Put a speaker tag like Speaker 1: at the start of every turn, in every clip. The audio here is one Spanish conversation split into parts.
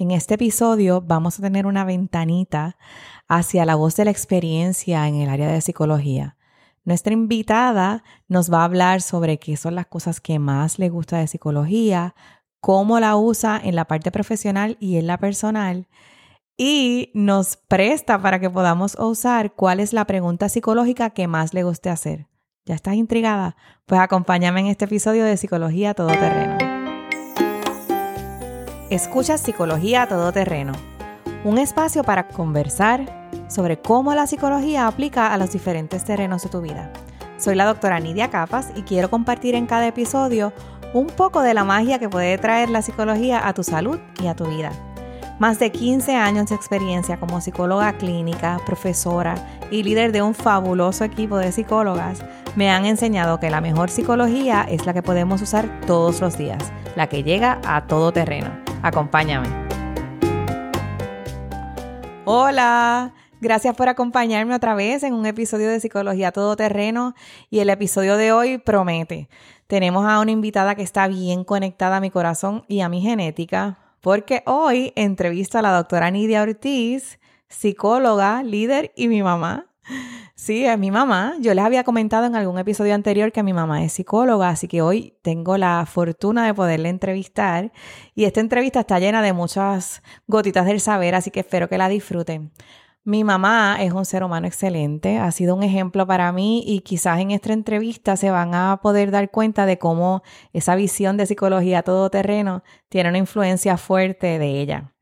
Speaker 1: En este episodio vamos a tener una ventanita hacia la voz de la experiencia en el área de psicología. Nuestra invitada nos va a hablar sobre qué son las cosas que más le gusta de psicología, cómo la usa en la parte profesional y en la personal y nos presta para que podamos usar cuál es la pregunta psicológica que más le guste hacer. ¿Ya estás intrigada? Pues acompáñame en este episodio de Psicología Todoterreno. Escucha Psicología Todoterreno, un espacio para conversar sobre cómo la psicología aplica a los diferentes terrenos de tu vida. Soy la doctora Nidia Capas y quiero compartir en cada episodio un poco de la magia que puede traer la psicología a tu salud y a tu vida. Más de 15 años de experiencia como psicóloga clínica, profesora y líder de un fabuloso equipo de psicólogas me han enseñado que la mejor psicología es la que podemos usar todos los días, la que llega a todo terreno. Acompáñame. Hola, gracias por acompañarme otra vez en un episodio de Psicología Todoterreno y el episodio de hoy promete. Tenemos a una invitada que está bien conectada a mi corazón y a mi genética, porque hoy entrevisto a la doctora Nidia Ortiz, psicóloga, líder y mi mamá. Sí, es mi mamá. Yo les había comentado en algún episodio anterior que mi mamá es psicóloga, así que hoy tengo la fortuna de poderle entrevistar. Y esta entrevista está llena de muchas gotitas del saber, así que espero que la disfruten. Mi mamá es un ser humano excelente, ha sido un ejemplo para mí y quizás en esta entrevista se van a poder dar cuenta de cómo esa visión de psicología todoterreno tiene una influencia fuerte de ella.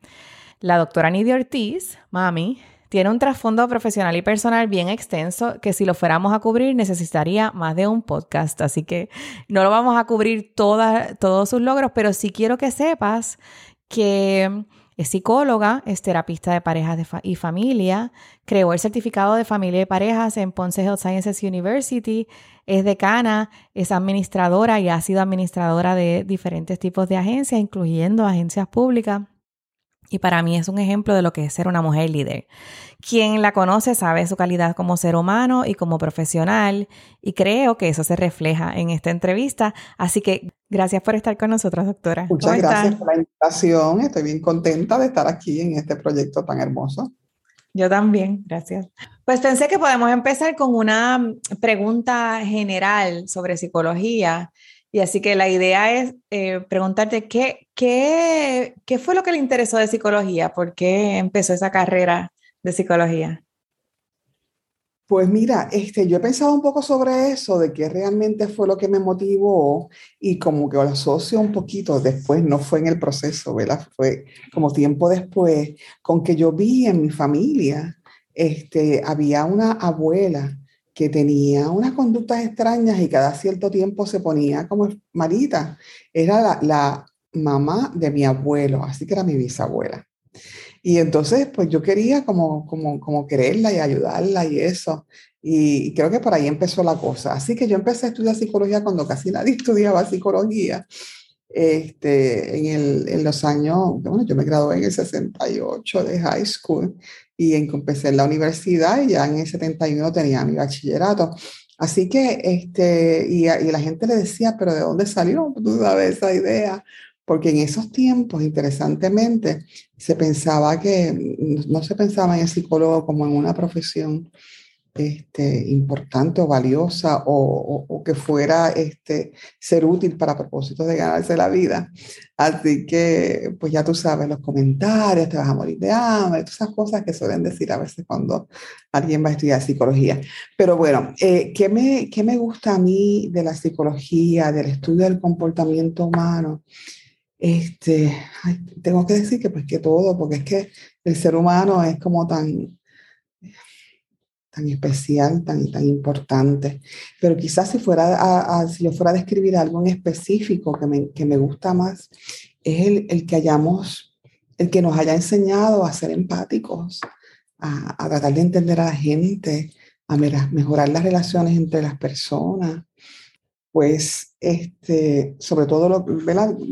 Speaker 1: La doctora Nidia Ortiz, mami, tiene un trasfondo profesional y personal bien extenso que si lo fuéramos a cubrir necesitaría más de un podcast, así que no lo vamos a cubrir todos sus logros, pero sí quiero que sepas que es psicóloga, es terapista de parejas y familia, creó el certificado de familia y parejas en Ponce Health Sciences University, es decana, es administradora y ha sido administradora de diferentes tipos de agencias, incluyendo agencias públicas. Y para mí es un ejemplo de lo que es ser una mujer líder. Quien la conoce sabe su calidad como ser humano y como profesional y creo que eso se refleja en esta entrevista. Así que gracias por estar con nosotros, doctora.
Speaker 2: Muchas gracias por la invitación. Estoy bien contenta de estar aquí en este proyecto tan hermoso.
Speaker 1: Yo también, gracias. Pues pensé que podemos empezar con una pregunta general sobre psicología y así que la idea es eh, preguntarte ¿qué, qué, qué fue lo que le interesó de psicología, por qué empezó esa carrera de psicología.
Speaker 2: Pues mira, este, yo he pensado un poco sobre eso, de qué realmente fue lo que me motivó y como que lo asocio un poquito después, no fue en el proceso, ¿verdad? Fue como tiempo después, con que yo vi en mi familia, este, había una abuela que tenía unas conductas extrañas y cada cierto tiempo se ponía como malita. Era la, mamá de mi abuelo, así que era mi bisabuela. Y entonces, pues yo quería como, como, como quererla y ayudarla y eso. Y creo que por ahí empezó la cosa. Así que yo empecé a estudiar psicología cuando casi nadie estudiaba psicología. Este, en, el, en los años, bueno, yo me gradué en el 68 de high school y empecé en la universidad y ya en el 71 tenía mi bachillerato. Así que, este, y, y la gente le decía, pero ¿de dónde salió? Tú sabes esa idea. Porque en esos tiempos, interesantemente, se pensaba que no se pensaba en el psicólogo como en una profesión este, importante o valiosa o, que fuera este, ser útil para propósitos de ganarse la vida. Así que, pues ya tú sabes, los comentarios, te vas a morir de hambre, todas esas cosas que suelen decir a veces cuando alguien va a estudiar psicología. Pero bueno, eh, ¿qué, me, ¿qué me gusta a mí de la psicología, del estudio del comportamiento humano? Este, tengo que decir que pues que todo, porque es que el ser humano es como tan tan especial, tan, tan importante. Pero quizás si, fuera a, si yo fuera a describir algo en específico que me, que me gusta más, es el, el, que hayamos, el que nos haya enseñado a ser empáticos, a, a tratar de entender a la gente, a mejorar las relaciones entre las personas. Pues, este, sobre todo, lo,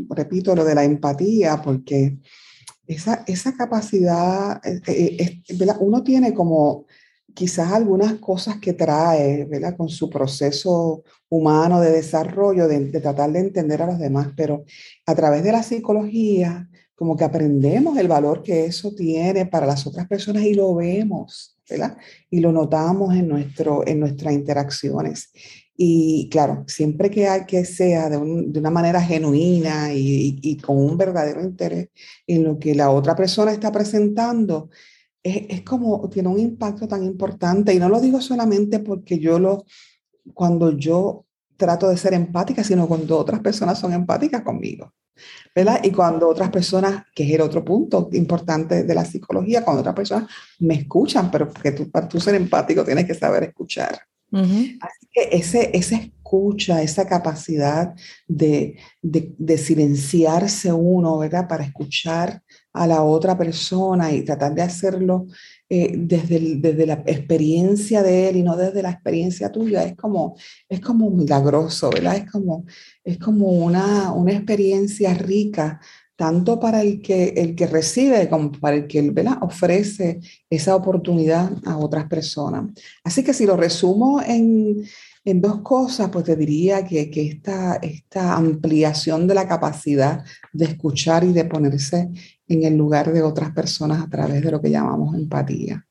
Speaker 2: repito, lo de la empatía, porque esa, esa capacidad, eh, eh, uno tiene como quizás algunas cosas que trae, ¿verdad? Con su proceso humano de desarrollo, de, tratar de entender a los demás, pero a través de la psicología como que aprendemos el valor que eso tiene para las otras personas y lo vemos, ¿verdad? Y lo notamos en, nuestro, en nuestras interacciones. Y claro, siempre que hay que sea de, una manera genuina y, con un verdadero interés en lo que la otra persona está presentando, es, es, como, tiene un impacto tan importante. Y no lo digo solamente porque yo lo, cuando yo trato de ser empática, sino cuando otras personas son empáticas conmigo. ¿verdad? Y cuando otras personas, que es el otro punto importante de la psicología, cuando otras personas me escuchan, pero que tú, para tú ser empático tienes que saber escuchar. Así que ese, esa escucha, esa capacidad de, de, de, silenciarse uno, ¿verdad? Para escuchar a la otra persona y tratar de hacerlo eh, desde, desde la experiencia de él y no desde la experiencia tuya, es como, es como milagroso, ¿verdad? Es como, es como una, una experiencia rica tanto para el que, el que recibe como para el que ¿verdad? ofrece esa oportunidad a otras personas. Así que si lo resumo en, en dos cosas, pues te diría que, que esta, esta ampliación de la capacidad de escuchar y de ponerse en el lugar de otras personas a través de lo que llamamos empatía.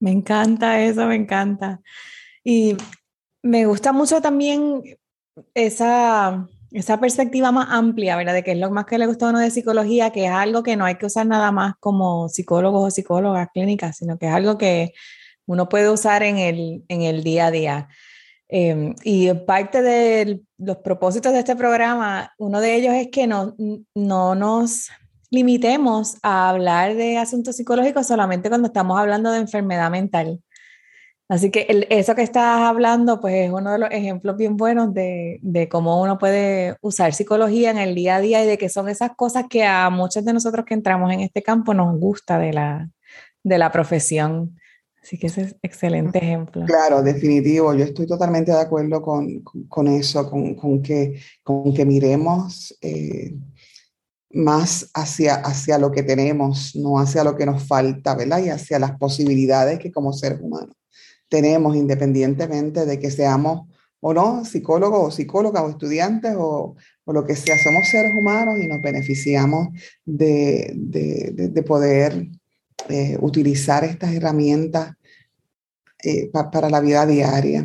Speaker 1: Me encanta eso, me encanta. Y me gusta mucho también esa, esa perspectiva más amplia, ¿verdad? De que es lo más que le gusta a uno de psicología, que es algo que no hay que usar nada más como psicólogos o psicólogas clínicas, sino que es algo que uno puede usar en el, en el día a día. Em, y parte de los propósitos de este programa, uno de ellos es que no, no nos limitemos a hablar de asuntos psicológicos solamente cuando estamos hablando de enfermedad mental. Así que eso que estás hablando, pues es uno de los ejemplos bien buenos de, de, cómo uno puede usar psicología en el día a día y de que son esas cosas que a muchos de nosotros que entramos en este campo nos gusta de la, de la profesión. Así que ese es excelente ejemplo.
Speaker 2: Claro, definitivo. Yo estoy totalmente de acuerdo con, con eso, con, con, que, con que miremos eh, más hacia, hacia lo que tenemos, no hacia lo que nos falta, ¿verdad? Y hacia las posibilidades que como seres humanos tenemos, independientemente de que seamos o no psicólogos o psicólogas o estudiantes o, o lo que sea, somos seres humanos y nos beneficiamos de, de, de, poder eh, utilizar estas herramientas eh, para la vida diaria.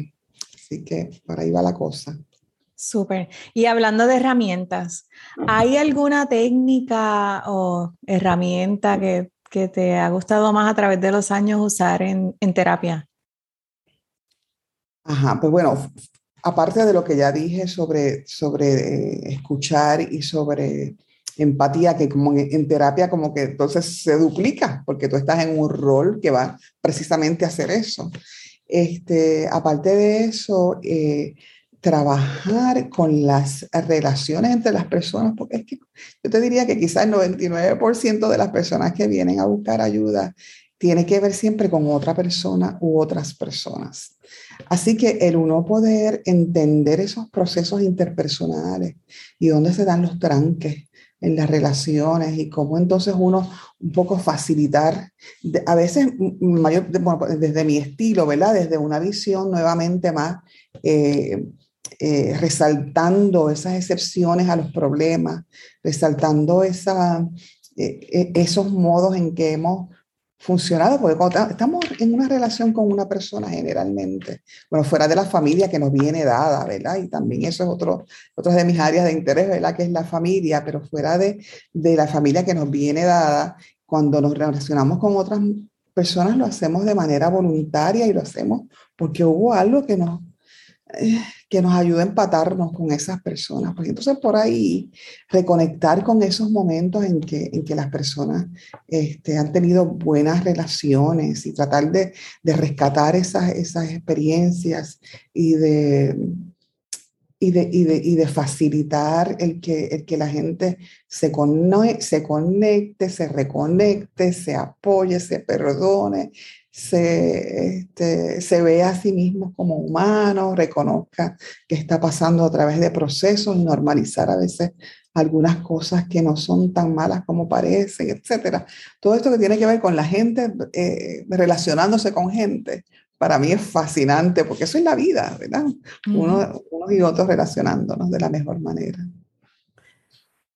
Speaker 2: Así que por ahí va la cosa.
Speaker 1: Súper. Y hablando de herramientas, ¿hay alguna técnica o herramienta que, que, te ha gustado más a través de los años usar en, en terapia?
Speaker 2: Ajá, pues bueno, aparte de lo que ya dije sobre, sobre eh, escuchar y sobre empatía, que como en, terapia como que entonces se duplica, porque tú estás en un rol que va precisamente a hacer eso. Este, aparte de eso, eh, trabajar con las relaciones entre las personas, porque es que yo te diría que quizás el 99% de las personas que vienen a buscar ayuda tiene que ver siempre con otra persona u otras personas. Así que el uno poder entender esos procesos interpersonales y dónde se dan los tranques en las relaciones y cómo entonces uno un poco facilitar, a veces mayor, desde mi estilo, ¿verdad? Desde una visión nuevamente más eh, eh, resaltando esas excepciones a los problemas, resaltando esa, eh, eh, esos modos en que hemos funcionado, porque cuando estamos en una relación con una persona generalmente, bueno, fuera de la familia que nos viene dada, ¿verdad? Y también eso es otro, otra de mis áreas de interés, ¿verdad? Que es la familia, pero fuera de, de la familia que nos viene dada, cuando nos relacionamos con otras personas lo hacemos de manera voluntaria y lo hacemos porque hubo algo que nos que nos ayude a empatarnos con esas personas. Entonces por ahí reconectar con esos momentos en que, en que las personas este, han tenido buenas relaciones y tratar de, de rescatar esas, esas experiencias y de, y de, y de, y de, facilitar el que, el que la gente se, se conecte, se reconecte, se apoye, se perdone, se, este, se ve a sí mismo como humano, reconozca que está pasando a través de procesos normalizar a veces algunas cosas que no son tan malas como parecen, etc. Todo esto que tiene que ver con la gente eh, relacionándose con gente, para mí es fascinante porque eso es la vida, ¿verdad? Uno, unos y otros relacionándonos de la mejor manera.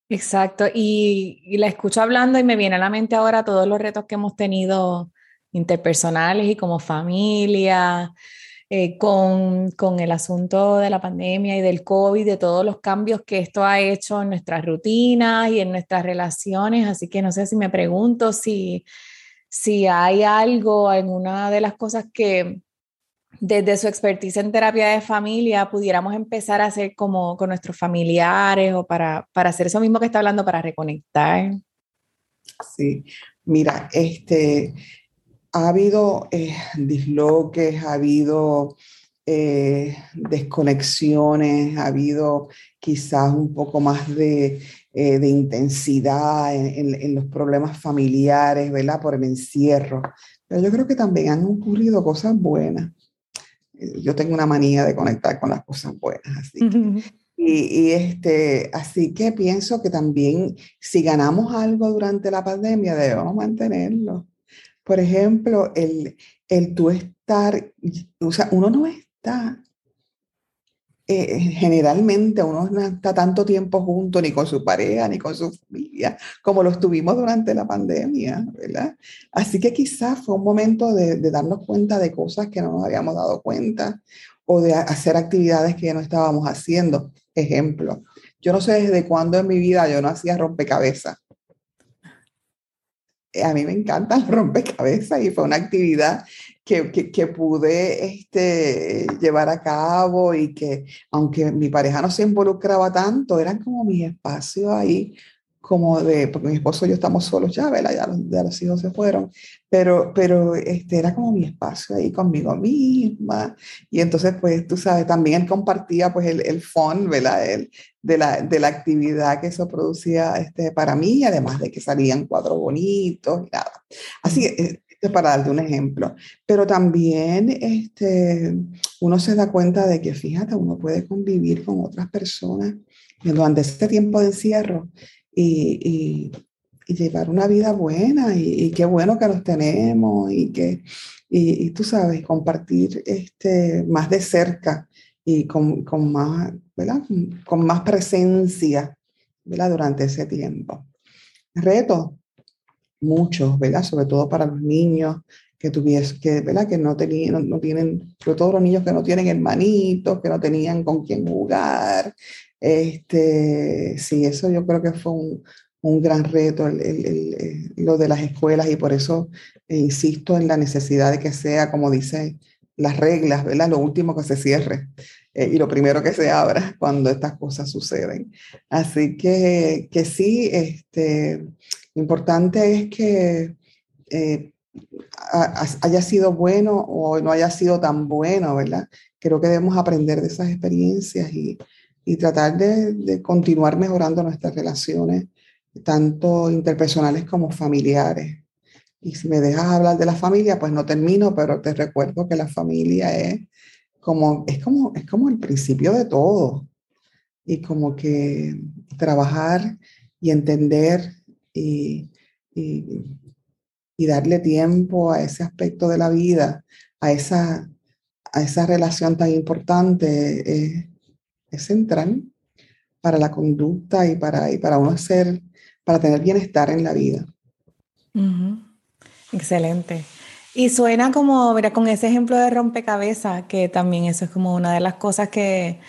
Speaker 1: Exacto, y, y, la escucho hablando y me viene a la mente ahora todos los retos que hemos tenido interpersonales y como familia, eh, con, con, el asunto de la pandemia y del COVID, de todos los cambios que esto ha hecho en nuestras rutinas y en nuestras relaciones. Así que no sé si me pregunto si, si hay algo, alguna de las cosas que desde su expertise en terapia de familia pudiéramos empezar a hacer como con nuestros familiares o para, para hacer eso mismo que está hablando, para reconectar.
Speaker 2: Sí, mira, este, ha habido eh, disloques, ha habido eh, desconexiones, ha habido quizás un poco más de, eh, de intensidad en, en, los problemas familiares, ¿verdad? Por el encierro. Pero yo creo que también han ocurrido cosas buenas. Yo tengo una manía de conectar con las cosas buenas, así que, y, y, este, así que pienso que también si ganamos algo durante la pandemia, debemos mantenerlo. Por ejemplo, el, el tú estar, o sea, uno no está, eh, generalmente uno no está tanto tiempo junto ni con su pareja ni con su familia como lo estuvimos durante la pandemia, ¿verdad? Así que quizás fue un momento de, de darnos cuenta de cosas que no nos habíamos dado cuenta o de hacer actividades que no estábamos haciendo. Ejemplo, yo no sé desde cuándo en mi vida yo no hacía rompecabezas a mí me encanta el rompecabezas y fue una actividad que, que, que, pude este, llevar a cabo y que aunque mi pareja no se involucraba tanto, eran como mis espacios ahí como de, porque mi esposo y yo estamos solos ya, ¿verdad? Ya los, ya los hijos se fueron, pero, pero este era como mi espacio ahí conmigo misma. Y entonces, pues, tú sabes, también él compartía, pues, el, el fun, ¿verdad? El, de, la, de la actividad que eso producía este, para mí, además de que salían cuadros bonitos y nada. Así que, para darte un ejemplo. Pero también este, uno se da cuenta de que, fíjate, uno puede convivir con otras personas durante este tiempo de encierro y, y, llevar una vida buena y, qué bueno que los tenemos y que, y, tú sabes, compartir este, más de cerca y con, con más, ¿verdad? Más presencia, ¿verdad? Durante ese tiempo. Retos, muchos, ¿verdad? Sobre todo para los niños que tuviesen, que, ¿verdad? Que no, tenían, no, tienen, sobre todo los niños que no tienen hermanitos, que no tenían con quién jugar, este, sí, eso yo creo que fue un, un gran reto, el, el, lo de las escuelas, y por eso eh, insisto en la necesidad de que sea, como dicen las reglas, ¿verdad? Lo último que se cierre eh, y lo primero que se abra cuando estas cosas suceden. Así que, que sí, este, importante es que eh, haya sido bueno o no haya sido tan bueno, ¿verdad? Creo que debemos aprender de esas experiencias y, y tratar de, de, continuar mejorando nuestras relaciones, tanto interpersonales como familiares. Y si me dejas hablar de la familia, pues no termino, pero te recuerdo que la familia es como, es como, es como el principio de todo. Y como que trabajar y entender y, y, y darle tiempo a ese aspecto de la vida, a esa, a esa relación tan importante. Eh, es central para la conducta y para, y para uno ser, para tener bienestar en la vida.
Speaker 1: Excelente. Y suena como, mira, con ese ejemplo de rompecabezas, que también eso es como una de las cosas que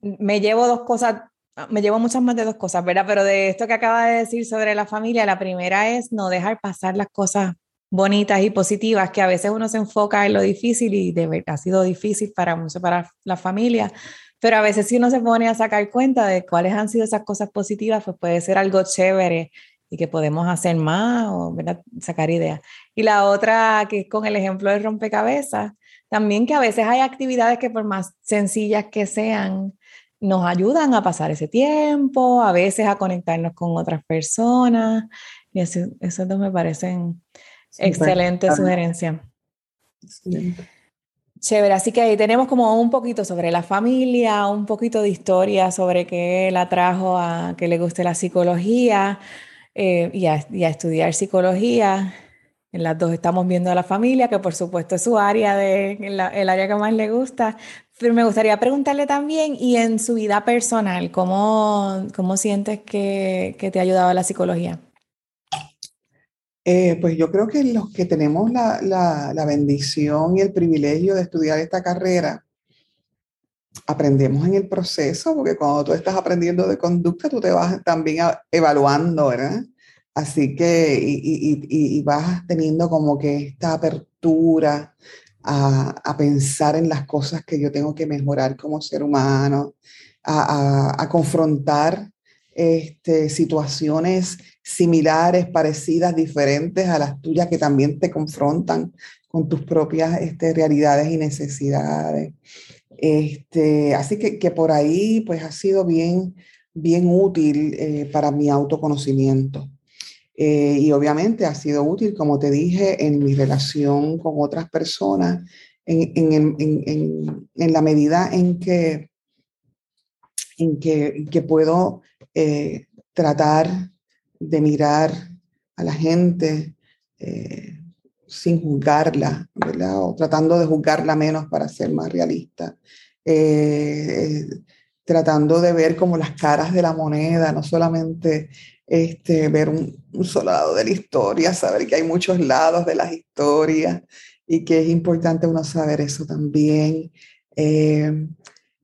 Speaker 1: me llevo dos cosas, me llevo muchas más de dos cosas, ¿verdad? Pero de esto que acaba de decir sobre la familia, la primera es no dejar pasar las cosas bonitas y positivas, que a veces uno se enfoca en lo difícil y de verdad ha sido difícil para, para la familia, pero a veces si uno se pone a sacar cuenta de cuáles han sido esas cosas positivas, pues puede ser algo chévere y que podemos hacer más o sacar ideas. Y la otra, que es con el ejemplo del rompecabezas, también que a veces hay actividades que por más sencillas que sean, nos ayudan a pasar ese tiempo, a veces a conectarnos con otras personas. Y eso, dos me parecen excelentes sugerencias. Chévere, así que ahí tenemos como un poquito sobre la familia, un poquito de historia sobre qué la trajo a que le guste la psicología eh, y, a, y, a, estudiar psicología. En las dos estamos viendo a la familia, que por supuesto es su área, de, el área que más le gusta. Pero me gustaría preguntarle también, y en su vida personal, ¿cómo, cómo sientes que, que te ha ayudado la psicología?
Speaker 2: Eh, pues yo creo que los que tenemos la, la, bendición y el privilegio de estudiar esta carrera, aprendemos en el proceso, porque cuando tú estás aprendiendo de conducta, tú te vas también evaluando, ¿verdad? Así que, y, y, vas teniendo como que esta apertura a, a, pensar en las cosas que yo tengo que mejorar como ser humano, a, a confrontar este, situaciones similares, parecidas, diferentes a las tuyas que también te confrontan con tus propias este, realidades y necesidades. Este, así que, que, por ahí pues ha sido bien, bien útil eh, para mi autoconocimiento. Eh, y obviamente ha sido útil, como te dije, en mi relación con otras personas, en, en, en, en la medida en que, en que, que puedo eh, tratar de mirar a la gente eh, sin juzgarla. O tratando de juzgarla menos para ser más realista. Tratando de ver como las caras de la moneda, no solamente este, ver un, solo lado de la historia, saber que hay muchos lados de las historias y que es importante uno saber eso también.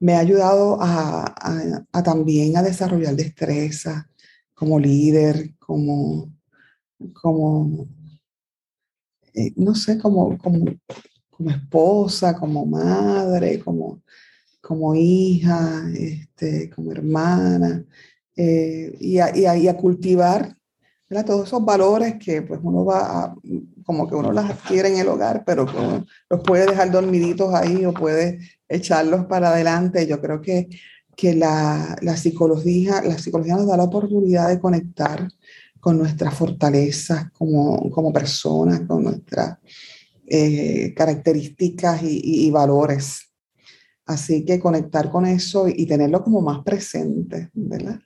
Speaker 2: Me ha ayudado a, también a desarrollar destreza como líder, como, como eh, no sé, como, como, como, esposa, como madre, como, como hija, este, como hermana, eh, y, y, a, cultivar todos esos valores que pues uno va a, como que uno las adquiere en el hogar, pero que los puede dejar dormiditos ahí o puede echarlos para adelante. Yo creo que, que la, la, psicología, la psicología nos da la oportunidad de conectar con nuestras fortalezas como, como personas, con nuestras eh, características y, y, valores. Así que conectar con eso y, tenerlo como más presente, ¿verdad?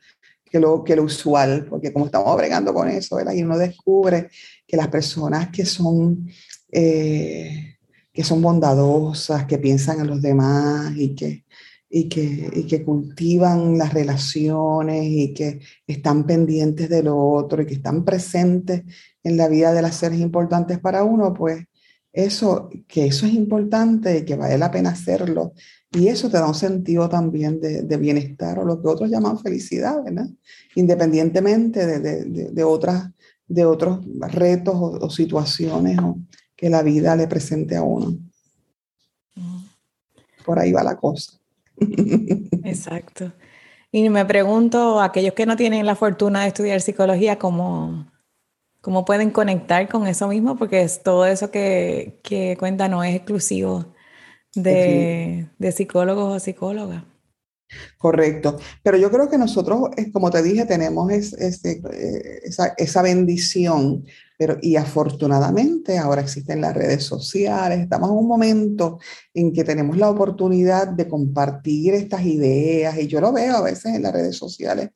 Speaker 2: Que lo, que lo usual, porque como estamos bregando con eso, ¿verdad? Y uno descubre que las personas que son... Eh, que son bondadosas, que piensan en los demás y que, y que, y que cultivan las relaciones y que están pendientes de lo otro y que están presentes en la vida de las seres importantes para uno, pues eso, que eso es importante y que vale la pena hacerlo. Y eso te da un sentido también de, de bienestar o lo que otros llaman felicidad. Independientemente de, de, de otras, de otros retos o, o situaciones o, que la vida le presente a uno. Por ahí va la cosa.
Speaker 1: Exacto. Y me pregunto, aquellos que no tienen la fortuna de estudiar psicología, ¿cómo, cómo pueden conectar con eso mismo? Porque es todo eso que, que cuenta no es exclusivo de, de psicólogos o psicólogas.
Speaker 2: Correcto. Pero yo creo que nosotros, como te dije, tenemos eh, esa, esa, bendición, pero y afortunadamente ahora existen las redes sociales, estamos en un momento en que tenemos la oportunidad de compartir estas ideas y yo lo veo a veces en las redes sociales.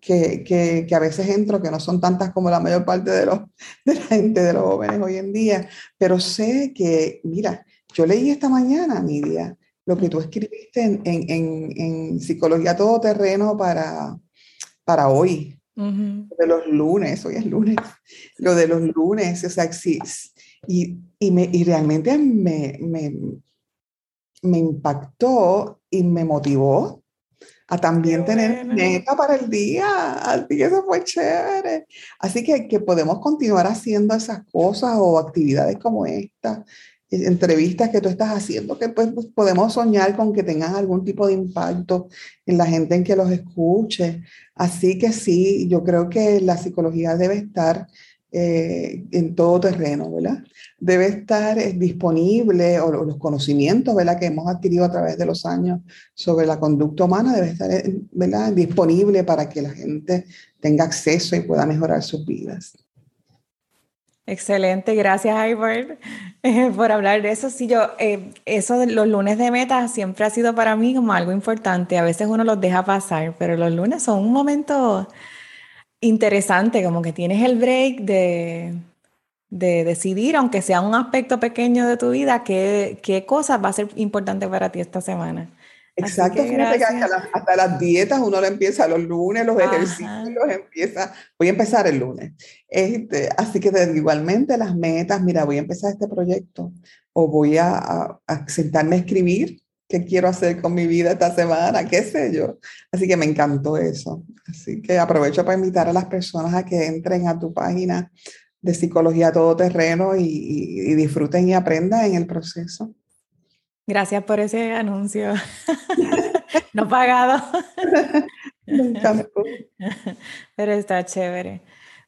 Speaker 2: Que, que, que a veces entro, que no son tantas como la mayor parte de, los, de la gente, de los jóvenes hoy en día, pero sé que, mira, yo leí esta mañana, Nidia, lo que tú escribiste en, en, en, Psicología Todoterreno para, para hoy, de los lunes, hoy es lunes, lo de los lunes, o sea, y, y, me, y realmente me, me, me, impactó y me motivó a también tener meta para el día, así que eso fue chévere. Así que, que podemos continuar haciendo esas cosas o actividades como esta entrevistas que tú estás haciendo que pues, podemos soñar con que tengan algún tipo de impacto en la gente en que los escuche. Así que sí, yo creo que la psicología debe estar eh, en todo terreno, ¿verdad? Debe estar eh, disponible, o los conocimientos, ¿verdad? Que hemos adquirido a través de los años sobre la conducta humana, debe estar, eh, ¿verdad? Disponible para que la gente tenga acceso y pueda mejorar sus vidas.
Speaker 1: Excelente, gracias Ivor por hablar de eso. Sí, yo, eh, eso de los lunes de meta siempre ha sido para mí como algo importante. A veces uno los deja pasar, pero los lunes son un momento interesante, como que tienes el break de, de decidir, aunque sea un aspecto pequeño de tu vida, qué, qué cosas va a ser importante para ti esta semana.
Speaker 2: Exacto, que hasta, las dietas uno lo empieza los lunes, los ejercicios los empieza, voy a empezar el lunes. Este, así que igualmente las metas, mira, voy a empezar este proyecto o voy a, a, sentarme a escribir qué quiero hacer con mi vida esta semana, qué sé yo. Así que me encantó eso. Así que aprovecho para invitar a las personas a que entren a tu página de psicología todoterreno y, y disfruten y aprendan en el proceso.
Speaker 1: Gracias por ese anuncio. no pagado. Pero está chévere.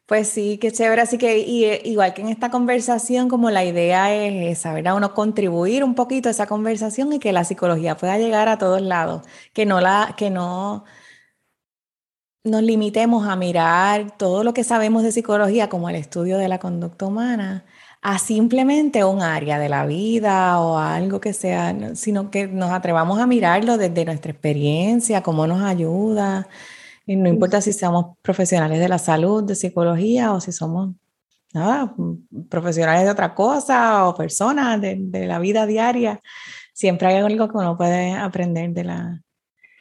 Speaker 1: Pues sí, qué chévere. Así que eh, igual que en esta conversación, como la idea es esa, ¿verdad? Uno contribuir un poquito a esa conversación y que la psicología pueda llegar a todos lados. Que no la, que no nos limitemos a mirar todo lo que sabemos de psicología como el estudio de la conducta humana, a simplemente un área de la vida o algo que sea, sino que nos atrevamos a mirarlo desde nuestra experiencia, cómo nos ayuda. Y no importa si somos profesionales de la salud, de psicología o si somos nada, profesionales de otra cosa o personas de, de la vida diaria, siempre hay algo que uno puede aprender de la,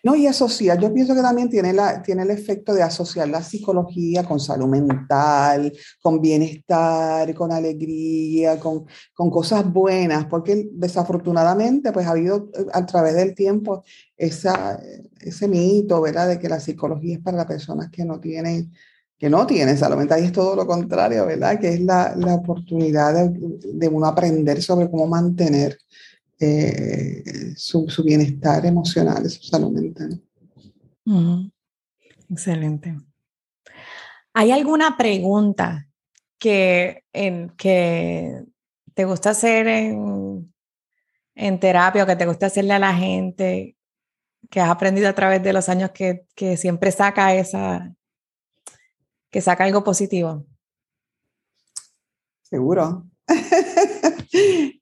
Speaker 2: no, y asociar, yo pienso que también tiene, la, tiene el efecto de asociar la psicología con salud mental, con bienestar, con alegría, con, con cosas buenas, porque desafortunadamente pues ha habido eh, a través del tiempo esa, ese mito, ¿verdad? De que la psicología es para las personas que no tienen que no tienen salud mental y es todo lo contrario, ¿verdad? Que es la, la oportunidad de, de, uno aprender sobre cómo mantener eh, su, bienestar emocional, su salud mental.
Speaker 1: Excelente. ¿Hay alguna pregunta que, en, que te gusta hacer en, en terapia o que te gusta hacerle a la gente que has aprendido a través de los años que, que siempre saca esa, que saca algo positivo?
Speaker 2: Seguro.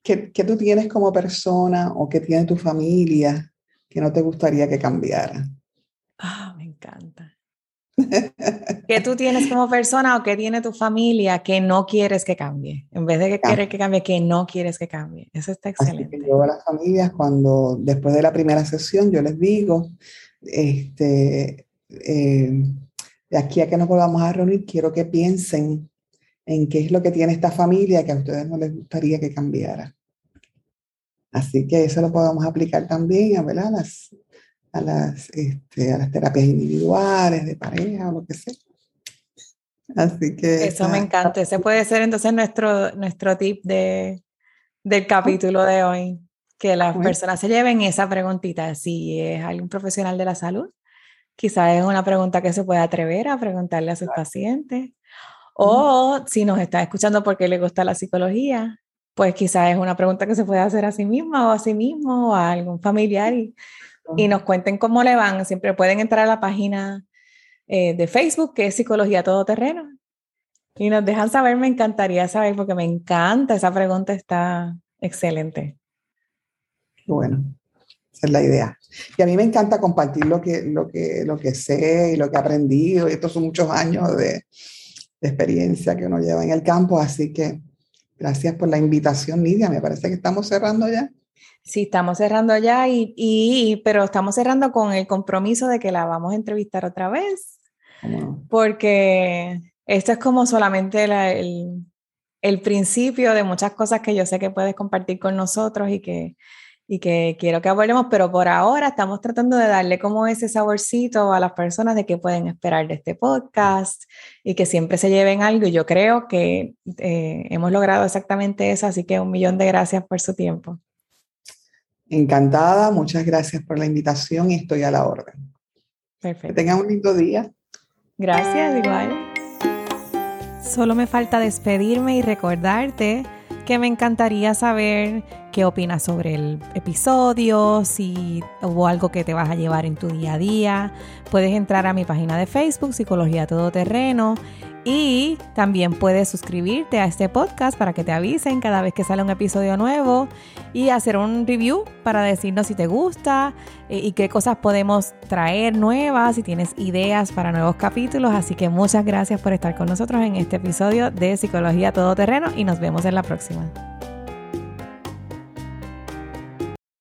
Speaker 2: ¿Qué, tú tienes como persona o qué tiene tu familia que no te gustaría que cambiara?
Speaker 1: Ah, me encanta. ¿Qué tú tienes como persona o qué tiene tu familia que no quieres que cambie? En vez de que quieres que cambie, que no quieres que cambie. Eso está excelente.
Speaker 2: yo a las familias, cuando después de la primera sesión, yo les digo, este, eh, de aquí a que nos volvamos a reunir, quiero que piensen en qué es lo que tiene esta familia que a ustedes no les gustaría que cambiara. Así que eso lo podemos aplicar también a, las, a, las, este, a las terapias individuales, de pareja o lo que sea. Así que...
Speaker 1: Eso me encanta. Ese puede ser entonces nuestro, nuestro tip de, del capítulo de hoy. Que las personas se lleven esa preguntita. Si es algún profesional de la salud, quizás es una pregunta que se puede atrever a preguntarle a sus pacientes o si nos está escuchando porque le gusta la psicología, pues quizás es una pregunta que se puede hacer a sí misma o a sí mismo o a algún familiar y, nos cuenten cómo le van. Siempre pueden entrar a la página eh, de Facebook que es Psicología Todoterreno y nos dejan saber, me encantaría saber porque me encanta, esa pregunta está excelente.
Speaker 2: Bueno, esa es la idea. Y a mí me encanta compartir lo que, lo que, lo que sé y lo que he aprendido. Y estos son muchos años de, de experiencia que uno lleva en el campo. Así que gracias por la invitación, Lidia. Me parece que estamos cerrando ya.
Speaker 1: Sí, estamos cerrando ya, y, y, pero estamos cerrando con el compromiso de que la vamos a entrevistar otra vez. Porque esto es como solamente el, el principio de muchas cosas que yo sé que puedes compartir con nosotros y que y que quiero que abordemos, pero por ahora estamos tratando de darle como ese saborcito a las personas de qué pueden esperar de este podcast y que siempre se lleven algo. Y yo creo que eh, hemos logrado exactamente eso, así que un millón de gracias por su tiempo.
Speaker 2: Encantada, muchas gracias por la invitación y estoy a la orden. Perfecto. Que tengan un lindo día.
Speaker 1: Gracias, igual. Solo me falta despedirme y recordarte que me encantaría saber qué opinas sobre el episodio, si hubo algo que te vas a llevar en tu día a día. Puedes entrar a mi página de Facebook, Psicología Todoterreno, y también puedes suscribirte a este podcast para que te avisen cada vez que sale un episodio nuevo y hacer un review para decirnos si te gusta eh, y qué cosas podemos traer nuevas, si tienes ideas para nuevos capítulos. Así que muchas gracias por estar con nosotros en este episodio de Psicología Todoterreno y nos vemos en la próxima.